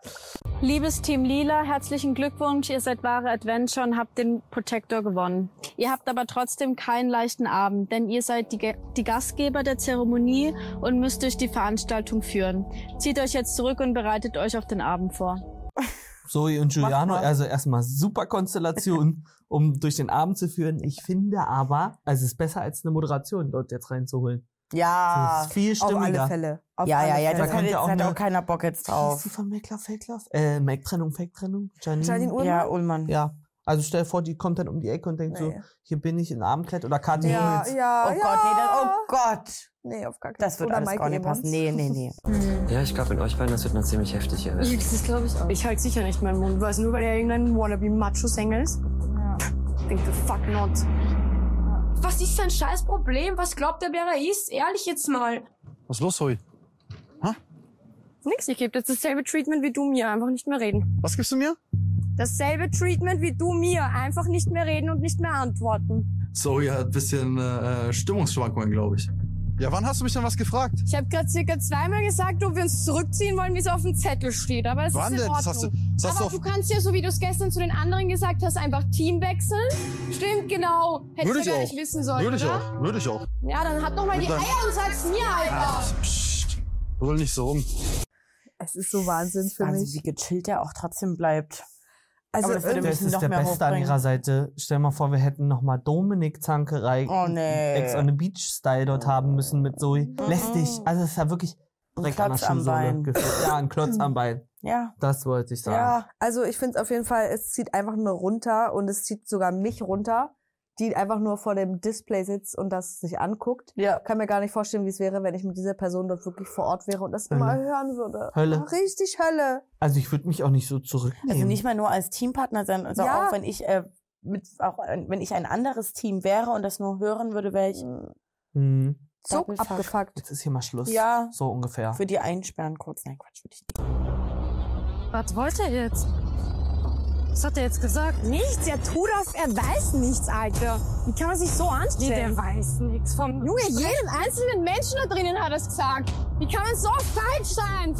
Liebes Team Lila, herzlichen Glückwunsch. Ihr seid wahre Adventure und habt den Protector gewonnen. Ihr habt aber trotzdem keinen leichten Abend, denn ihr seid die, die Gastgeber der Zeremonie und müsst durch die Veranstaltung führen. Zieht euch jetzt zurück und bereitet euch auf den Abend vor. Zoe und Giuliano, mal. also erstmal super Konstellation, um durch den Abend zu führen. Ich finde aber, also es ist besser als eine Moderation dort jetzt reinzuholen. Ja, Das ist viel Auf stimmiger. alle Fälle. Auf ja, ja, alle ja, das Da hat könnte jetzt auch hat auch keiner Bock jetzt Wie drauf. von Make Love, Fake Love? Äh, Make-Trennung, Fake-Trennung? Janine? Janine Ullmann? Ja, Ullmann. Ja. Also stell dir vor, die kommt dann um die Ecke und denkt so, Nee. hier bin ich in Abendkleid oder Kathi Ja, Hummels. ja, Oh ja. Gott, nee, das, oh Gott. Nee, auf gar keinen Das wird Oder alles Maike gar nicht passen. Nee, nee, nee. Ja, ich glaube, in euch beiden, das wird noch ziemlich heftig hier. werden. Das glaube ich auch. Ich halte sicher nicht meinen Mund. Was, nur weil er irgendein Wannabe-Macho-Sänger ist? Ja. Think the fuck not. Was ist sein scheiß Problem? Was glaubt er, wer er ist? Ehrlich jetzt mal. Was ist los, Zoe? Nix, ich gebe jetzt dasselbe Treatment wie du mir. Einfach nicht mehr reden. Was gibst du mir? Dasselbe Treatment wie du mir. Einfach nicht mehr reden und nicht mehr antworten. Zoe hat ein bisschen äh, Stimmungsschwankungen, glaube ich. Ja, wann hast du mich denn was gefragt? Ich habe gerade circa zweimal gesagt, ob wir uns zurückziehen wollen, wie es auf dem Zettel steht. Aber es Wann ist in denn? Das Ordnung. hast du- das Aber du kannst ja, so wie du es gestern zu den anderen gesagt hast, einfach Team wechseln. Stimmt, genau. Hättest Würde du ich gar auch. nicht wissen sollen, Würde ich oder? auch. Würde ich auch. Ja, dann hat noch mal die Und dann- Eier und sag's mir, Alter. Psst. Brüll nicht so rum. Es ist so Wahnsinn für Wahnsinn, mich. wie gechillt der auch trotzdem bleibt. Also Aber das Das ist noch der mehr Beste an ihrer Seite. Stell mal vor, wir hätten noch mal Dominik Zankerei Oh, nee. Ex on the Beach Style dort haben müssen mit Zoe. Lästig. Also es ist ja wirklich Ein an der Klotz am Schuhsohle Bein. Ja, ein Klotz am Bein. Ja. Das wollte ich sagen. Ja. Also ich finde es auf jeden Fall, es zieht einfach nur runter und es zieht sogar mich runter, die einfach nur vor dem Display sitzt und das sich anguckt. Ja. Kann mir gar nicht vorstellen, wie es wäre, wenn ich mit dieser Person dort wirklich vor Ort wäre und das immer Hölle. hören würde. Hölle. Oh, richtig Hölle. Also ich würde mich auch nicht so zurücknehmen. Also nicht mal nur als Teampartner sein, also Ja. auch wenn ich äh, mit auch wenn ich ein anderes Team wäre und das nur hören würde, wäre ich Hm. So Doppelfuck. abgefuckt. Jetzt ist hier mal Schluss. Ja. So ungefähr. für die einsperren kurz. Nein, Quatsch, würde ich nicht. Was wollte er jetzt? Was hat er jetzt gesagt? Nichts, er tut auf, er weiß nichts, Alter. Wie kann man sich so Nee, anstellen? der weiß nichts vom... Junge, jeden einzelnen Menschen da drinnen hat es gesagt. Wie kann man so falsch sein?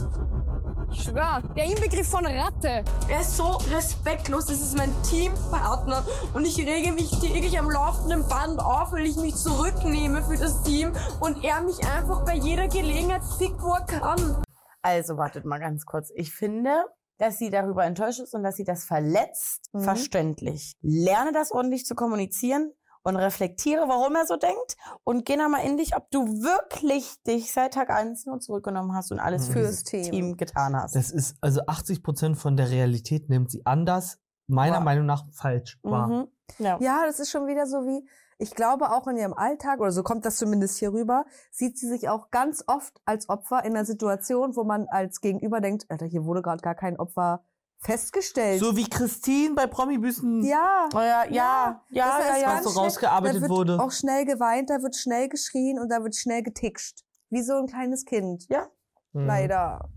Ich schwör, der Inbegriff von Ratte. Er ist so respektlos. Das ist mein Teampartner. Und ich rege mich täglich am laufenden Band auf, weil ich mich zurücknehme für das Team. Und er mich einfach bei jeder Gelegenheit fickt, wo er kann. Also wartet mal ganz kurz. Ich finde, dass sie darüber enttäuscht ist und dass sie das verletzt, Mhm. verständlich. Lerne das ordentlich zu kommunizieren und reflektiere, warum er so denkt und geh mal in dich, ob du wirklich dich seit Tag 1 nur zurückgenommen hast und alles Mhm. fürs Team. Team. getan hast. Das ist, also 80 Prozent von der Realität nimmt sie anders, meiner Wahr. Meinung nach falsch wahr. Mhm. Ja. Ja, das ist schon wieder so wie, ich glaube auch in ihrem Alltag, oder so kommt das zumindest hier rüber, sieht sie sich auch ganz oft als Opfer in einer Situation, wo man als Gegenüber denkt, Alter, hier wurde gerade gar kein Opfer festgestellt. So wie Christine bei Promi-Büßen. ja. Oh ja, ja, ja, Das ja, heißt, ja. ganz so rausgearbeitet da wird wurde. auch schnell geweint, da wird schnell geschrien und da wird schnell getickscht. Wie so ein kleines Kind. Ja. Mhm. Leider.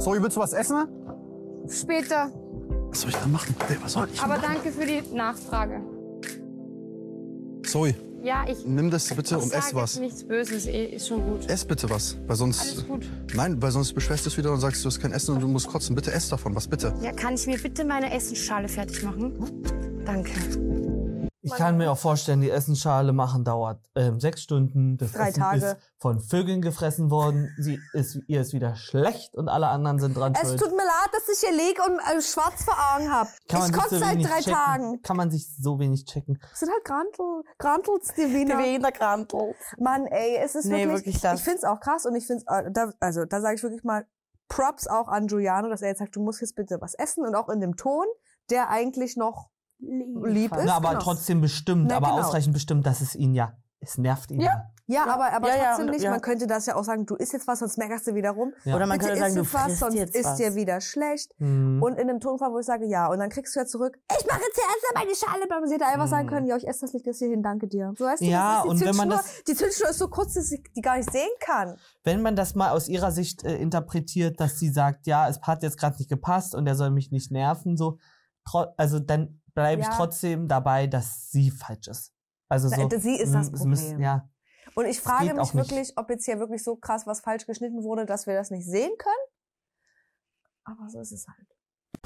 Zoe, willst du was essen? Später. Was soll ich da machen? Was soll ich Aber machen? danke für die Nachfrage. Zoe, Ja, ich nimm das bitte und ess was. nichts Böses. eh, Ist schon gut. Ess bitte was, weil sonst... Alles gut. Nein, weil sonst beschwerst du es wieder und sagst, du hast kein Essen und du musst kotzen. Bitte ess davon, was bitte. Ja, kann ich mir bitte meine Essensschale fertig machen? Danke. Ich kann mir auch vorstellen, die Essensschale machen dauert ähm, sechs Stunden. Das Drei Essen Tage. ist von Vögeln gefressen worden. Sie ist, ihr ist wieder schlecht und alle anderen sind dran Es schuld. tut mir leid, dass ich hier lieg und äh, schwarz vor Augen hab. Kann man Ich sich kotze so seit wenig drei checken? Tagen. Kann man sich so wenig checken. Das sind halt Grantel, Grantels, die Wiener. Die Wiener Grantels. Mann, ey, es ist Nee, wirklich, wirklich das. ich find's auch krass und ich find's, äh, da, also da sage ich wirklich mal, Props auch an Giuliano, dass er jetzt sagt, du musst jetzt bitte was essen und auch in dem Ton, der eigentlich noch lieb ist. Na, aber genau. trotzdem bestimmt, Na, aber genau. ausreichend bestimmt, dass es ihn ja, es nervt ihn ja. Ja, aber, aber Ja, ja, trotzdem und- nicht. ja. Man könnte das ja auch sagen, du isst jetzt was, sonst meckerst du wieder rum. Ja. Oder man Bitte könnte sagen, isst du jetzt was, frisst sonst jetzt ist was. dir wieder schlecht. Mhm. Und in einem Tonfall, wo ich sage, ja. Und dann kriegst du ja zurück, ich mache jetzt hier erst meine Schale. Aber sie hätte einfach sagen können, ja, ich esse das nicht bis hierhin, danke dir. So weißt du, Mhm. Ja, die und wenn man Zündschnur. das- Die Zündschnur ist so kurz, dass ich die gar nicht sehen kann. Wenn man das mal aus ihrer Sicht äh, interpretiert, dass sie sagt, ja, es hat jetzt gerade nicht gepasst und er soll mich nicht nerven, so, also dann bleibe ich Ja. trotzdem dabei, dass sie falsch ist. Also Na, so, sie ist das Problem. ja. Und ich frage mich nicht. wirklich, ob jetzt hier wirklich so krass was falsch geschnitten wurde, dass wir das nicht sehen können. Aber so ist es halt.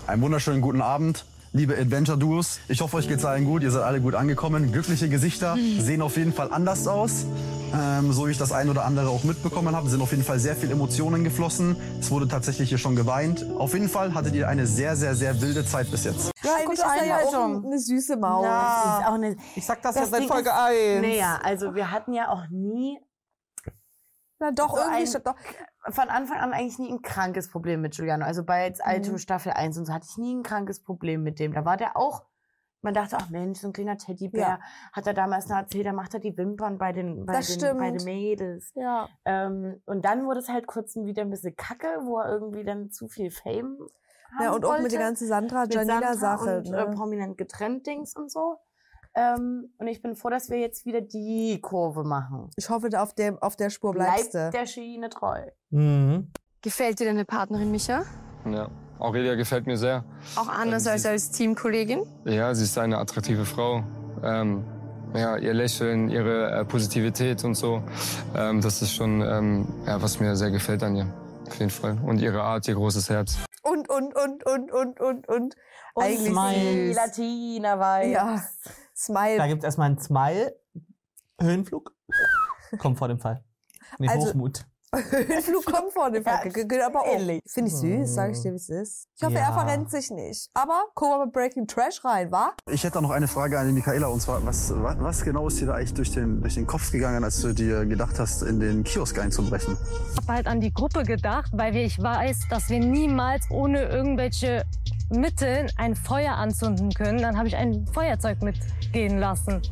Einen wunderschönen guten Abend, liebe Adventure-Duos. Ich hoffe, euch geht's allen gut. Ihr seid alle gut angekommen. Glückliche Gesichter sehen auf jeden Fall anders aus. Ähm, so wie ich das ein oder andere auch mitbekommen habe, sind auf jeden Fall sehr viel Emotionen geflossen. Es wurde tatsächlich hier schon geweint. Auf jeden Fall hattet ihr eine sehr, sehr, sehr wilde Zeit bis jetzt. Ja, Eigentlich gute ist er ja auch eine süße Maus. Ja. Ist auch eine, ich sag das, ja seit Ding Folge ist- 1. Naja, also wir hatten ja auch nie Na doch, so irgendwie ein, schon- doch. von Anfang an eigentlich nie ein krankes Problem mit Giuliano. Also bei jetzt Alto Mhm. Staffel 1 und so hatte ich nie ein krankes Problem mit dem. Da war der auch, man dachte, ach Mensch, so ein kleiner Teddybär. Ja. Hat er damals noch erzählt, da macht er die Wimpern bei den, bei Das den, stimmt. bei den Mädels. Ja. Ähm, und dann wurde es halt kurz wieder ein bisschen kacke, wo er irgendwie dann zu viel Fame Ja, und auch mit wollte. der ganzen Sandra Mit Janina-Sache. und, Ne? äh, prominent getrennt Dings und so. Ähm, und ich bin froh, dass wir jetzt wieder die Kurve machen. Ich hoffe, auf der, auf der Spur bleibst Bleibt du. der Schiene treu. Mhm. Gefällt dir deine Partnerin, Micha? Ja, Aurelia gefällt mir sehr. Auch anders als als Teamkollegin? Ja, sie ist eine attraktive Frau. Ähm, ja, ihr Lächeln, ihre äh, Positivität und so, ähm, das ist schon, ähm, ja, was mir sehr gefällt an ihr. Auf jeden Fall. Und ihre Art, ihr großes Herz. Und, und, und, und, und, und, und. Und Eigentlich die süß. Latina-Vibes. Ja, Smile. Da gibt's erstmal einen Smile. Höhenflug. Kommt vor dem Fall. Nee, Also- Hochmut. Höhenflug kommt vor dem Fall. Geht aber auch. ähnlich. Finde ich süß, sage ich dir, wie es ist. Ich hoffe, Ja. er verrennt sich nicht. Aber gucken wir mal Breaking Trash rein, wa? Ich hätte da noch eine Frage an die Michaela und zwar, was, was, was genau ist dir da eigentlich durch den, durch den Kopf gegangen, als du dir gedacht hast, in den Kiosk einzubrechen? Ich habe halt an die Gruppe gedacht, weil wir, ich weiß, dass wir niemals ohne irgendwelche Mittel ein Feuer anzünden können. Dann habe ich ein Feuerzeug mitgehen lassen.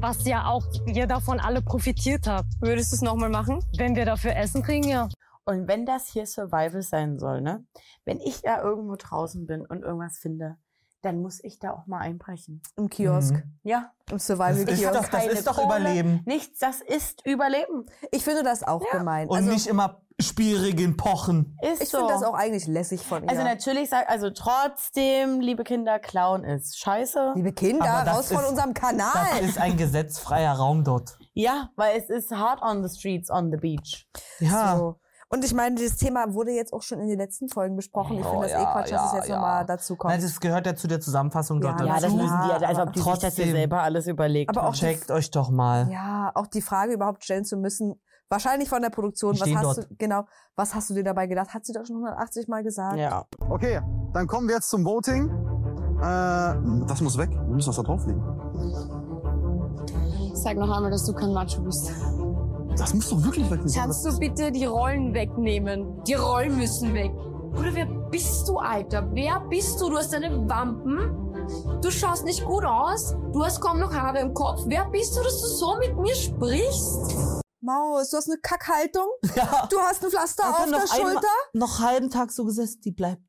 Was ja auch ihr davon alle profitiert habt. Würdest du es nochmal machen? Wenn wir dafür Essen kriegen, ja. Und wenn das hier Survival sein soll, ne? Wenn ich da irgendwo draußen bin und irgendwas finde, dann muss ich da auch mal einbrechen. Im Kiosk. Mhm. Ja. Im Das ist Survival-Kiosk. doch, das Keine ist doch Kohle, Überleben. Nichts, das ist Überleben. Ich finde das auch gemein. Und also, nicht immer Spielregeln pochen. Ist ich so. finde das auch eigentlich lässig von ihr. Also natürlich sagt, also trotzdem, liebe Kinder, Clown ist scheiße. Liebe Kinder, Aber raus von ist- unserem Kanal. Das ist ein gesetzfreier Raum dort. Ja, weil es ist hard on the streets, on the beach. Ja. So. Und ich meine, dieses Thema wurde jetzt auch schon in den letzten Folgen besprochen. Ich Oh, finde das eh ja, Quatsch, dass ja, es jetzt ja. nochmal dazu kommt. Nein, das gehört ja zu der Zusammenfassung dort Ja, Ja, dazu. das müssen die, als ob die sich das hier Trotzdem. selber alles überlegt Aber haben. auch Checkt euch doch mal. Ja, auch die Frage überhaupt stellen zu müssen, wahrscheinlich von der Produktion, Die was hast dort. du, genau, was hast du dir dabei gedacht? Hat sie doch schon 180 Mal gesagt. Ja. Okay, dann kommen wir jetzt zum Voting. Äh, das muss weg. Wir müssen was da drauflegen. Sag noch einmal, dass du kein Macho bist. Das muss doch wirklich weg. Kannst du bitte die Rollen wegnehmen? Die Rollen müssen weg. Bruder, wer bist du, Alter? Wer bist du? Du hast deine Wampen. Du schaust nicht gut aus. Du hast kaum noch Haare im Kopf. Wer bist du, dass du so mit mir sprichst? Maus, du hast eine Kackhaltung. Ja. Du hast ein Pflaster auf er der noch einmal- Schulter. Noch halben Tag so gesessen, die bleibt.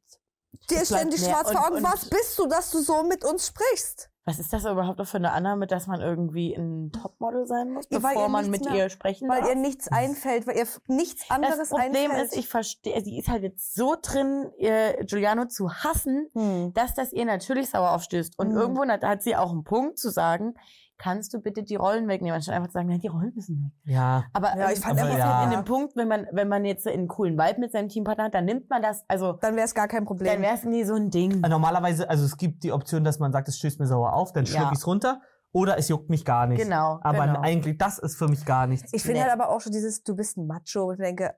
Dir ständig schwarz vor Augen. Was bist du, dass du so mit uns sprichst? Was ist das überhaupt noch für eine Annahme, dass man irgendwie ein Topmodel sein muss, Ja, weil bevor ihr man mit mehr- ihr sprechen Weil darf? ihr nichts einfällt, weil ihr nichts anderes das Problem einfällt. ist, ich verstehe, sie ist halt jetzt so drin, äh, Giuliano zu hassen, Hm. dass das ihr natürlich sauer aufstößt. Und Hm. irgendwo hat, hat sie auch einen Punkt zu sagen, kannst du bitte die Rollen wegnehmen, anstatt einfach zu sagen, nein, die Rollen müssen weg. Ja. Aber Ja, ich fand aber ist ja. halt in dem Punkt, wenn man, wenn man jetzt einen coolen Vibe mit seinem Teampartner hat, dann nimmt man das, also Dann wäre es gar kein Problem. dann wäre es nie so ein Ding. Äh, Normalerweise, also es gibt die Option, dass man sagt, es stößt mir sauer auf, dann schluck Ja. ich's runter. Oder es juckt mich gar nicht. Genau, Aber genau. eigentlich, das ist für mich gar nichts. Ich finde Nee. halt aber auch schon dieses, du bist ein Macho. Ich denke,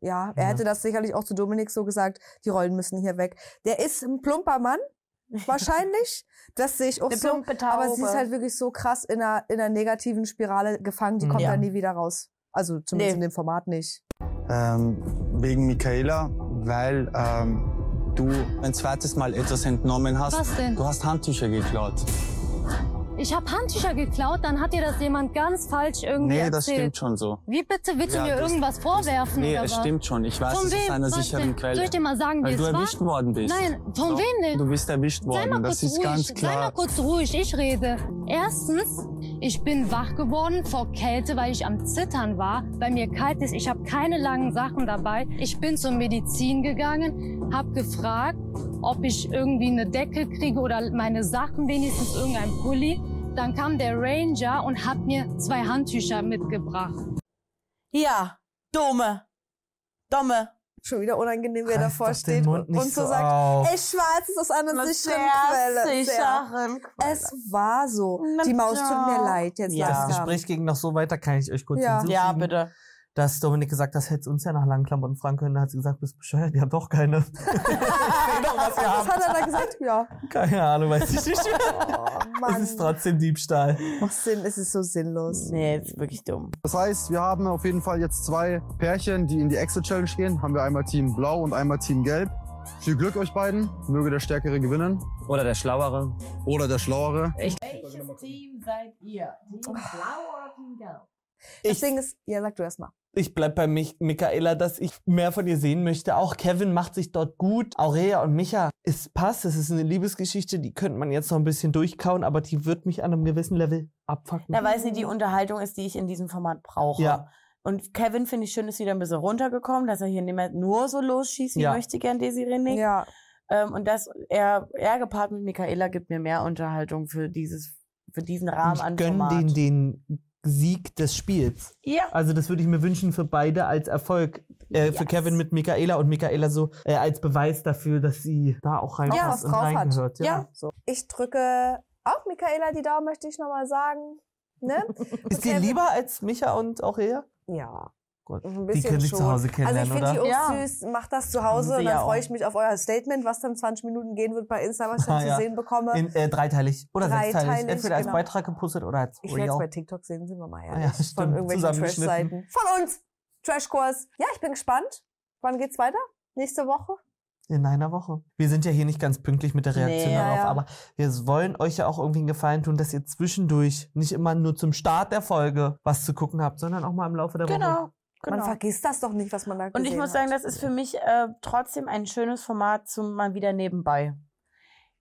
ja, er Ja. hätte das sicherlich auch zu Dominik so gesagt, die Rollen müssen hier weg. Der ist ein plumper Mann, wahrscheinlich. Das sehe ich auch Eine so. Aber sie ist halt wirklich so krass in einer, in einer negativen Spirale gefangen, die kommt Ja. dann nie wieder raus. Also zumindest Nee. in dem Format nicht. Ähm, wegen Michaela weil ähm, du ein zweites Mal etwas entnommen hast. Was denn? Du hast Handtücher geklaut. Ich habe Handtücher geklaut, dann hat dir das jemand ganz falsch irgendwie Nee, erzählt. das stimmt schon so. Wie bitte? Willst du Ja, mir das- irgendwas vorwerfen Nee, oder es was? stimmt schon. Ich weiß Von es wem? aus einer Was sicheren denn? Quelle. Soll ich dir mal sagen, Weil wie du es war? erwischt worden bist. Nein, von Doch, wem denn? Du bist erwischt Sei mal worden. kurz Das ist ruhig. ganz Sei mal klar. kurz ruhig, ich rede. Erstens, ich bin wach geworden vor Kälte, weil ich am Zittern war, weil mir kalt ist. Ich habe keine langen Sachen dabei. Ich bin zur Medizin gegangen, habe gefragt, ob ich irgendwie eine Decke kriege oder meine Sachen, wenigstens irgendein Pulli. Dann kam der Ranger und hat mir zwei Handtücher mitgebracht. Ja, dumme. Dumme. Schon wieder unangenehm, wer Reiß davor steht und, und so so sagt, auf. ich weiß es aus einer Eine sicheren sehr Quelle. sicheren Quelle. Es war so. Die Maus tut mir leid jetzt Das langsam. Gespräch ging noch so weiter, kann ich euch kurz Ja. hinzufügen. Ja, bitte. Dass Dominik gesagt hat, hätte uns ja nach langen Klamotten fragen können. Da hat sie gesagt, bist bescheuert, ihr habt doch keine. ich doch, was hat er da gesagt? Ja. Keine Ahnung, weiß ich nicht mehr. Oh, Mann. Es ist trotzdem Diebstahl. Was Sinn, es ist so sinnlos. Nee, ist wirklich dumm. Das heißt, wir haben auf jeden Fall jetzt zwei Pärchen, die in die Exit-Challenge gehen. Haben wir einmal Team Blau und einmal Team Gelb. Viel Glück euch beiden. Möge der Stärkere gewinnen. Oder der Schlauere. Oder der Schlauere. Welches Team seid ihr? Team Blau oder Team Gelb? Das Ding ist, ja, sag du erst mal. Ich bleib bei mich, Michaela, dass ich mehr von ihr sehen möchte. Auch Kevin macht sich dort gut. Aurelia und Micha, es passt. Es ist eine Liebesgeschichte, die könnte man jetzt noch ein bisschen durchkauen, aber die wird mich an einem gewissen Level abfacken. Da weiß nicht, die Unterhaltung ist, die ich in diesem Format brauche. Ja. Und Kevin finde ich schön, ist wieder ein bisschen runtergekommen, dass er hier nicht mehr nur so losschießt, wie Ja. möchte gern Desiree Nick. Ja. Ähm, und das er, er gepaart mit Michaela gibt mir mehr Unterhaltung für dieses, für diesen Rahmen an ich gönn Format. denen den Sieg des Spiels. Ja. Also das würde ich mir wünschen für beide als Erfolg. Äh, Für Yes. Kevin mit Michaela und Michaela so äh, als Beweis dafür, dass sie da auch Ja, reinpasst was und drauf hat. reingehört. Ja. So. Ich drücke auch Michaela die Daumen, möchte ich nochmal sagen. Ne? Ist dir lieber als Micha und Aurelia? Ja. Gut. Ein Die können sich zu Hause kennenlernen, Also ich finde die oder? auch Ja. süß. Macht das zu Hause und dann ja freue ich mich auf euer Statement, was dann 20 Minuten gehen wird bei Insta, was ich dann Ah, zu ja. sehen bekomme. In, äh, dreiteilig oder sechsteilig. Dreiteilig, Entweder als genau. Beitrag gepostet oder als ich werde es bei TikTok sehen, sind wir mal Ah, ehrlich. ja, Von irgendwelchen. Trash-Seiten. Von uns! Trashkurs. Ja, ich bin gespannt. Wann geht's weiter? Nächste Woche? In einer Woche. Wir sind ja hier nicht ganz pünktlich mit der Reaktion Nee, darauf, ja. aber wir wollen euch ja auch irgendwie einen Gefallen tun, dass ihr zwischendurch nicht immer nur zum Start der Folge was zu gucken habt, sondern auch mal im Laufe der Woche. Genau. Man vergisst das doch nicht, was man da Und ich muss hat. sagen, das ist für mich äh, trotzdem ein schönes Format zum mal wieder nebenbei.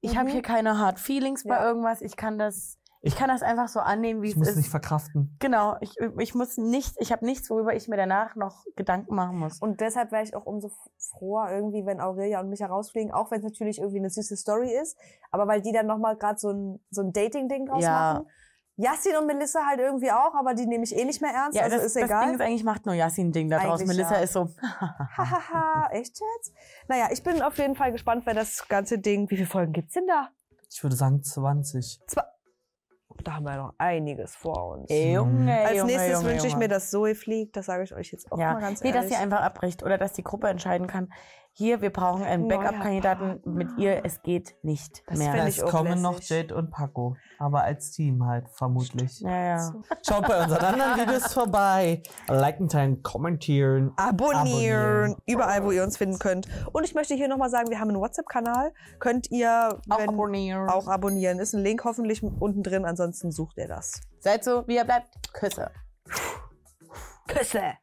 Ich habe Mhm. hier keine Hard Feelings bei Ja. irgendwas. Ich kann das, ich kann das einfach so annehmen, wie Ich es muss ist. nicht verkraften. Genau, ich, ich muss nicht, ich habe nichts, worüber ich mir danach noch Gedanken machen muss. Und deshalb wäre ich auch umso froher irgendwie, wenn Aurelia und mich herausfliegen, auch wenn es natürlich irgendwie eine süße Story ist, aber weil die dann nochmal gerade so ein, so ein Dating-Ding draus Ja. machen. Yassin und Melissa halt irgendwie auch, aber die nehme ich eh nicht mehr ernst, Ja, also das, ist das egal. Ding ist eigentlich, macht nur Yassin ein Ding da draus. Melissa ja. ist so, Hahaha, echt jetzt? Naja, ich bin auf jeden Fall gespannt, wer das ganze Ding, wie viele Folgen gibt's denn da? Ich würde sagen 20. Da haben wir noch einiges vor uns. ey, Junge, Als Junge, nächstes Junge, wünsche ich mir, dass Zoe fliegt, das sage ich euch jetzt auch ja, mal ganz nee, ehrlich. dass sie einfach abbricht oder dass die Gruppe entscheiden kann. Hier, wir brauchen einen Backup-Kandidaten mit ihr. Es geht nicht Das mehr. Es auch kommen noch. Jade und Paco, aber als Team halt vermutlich. Ja, ja. Schaut bei unseren anderen Videos vorbei. Liken, teilen, kommentieren. abonnieren, überall, wo ihr uns finden könnt. Und ich möchte hier nochmal sagen, wir haben einen WhatsApp-Kanal. Könnt ihr Auch wenn, abonnieren. auch abonnieren. Ist ein Link hoffentlich unten drin, ansonsten sucht ihr das. Seid so, wie ihr bleibt. Küsse. Küsse!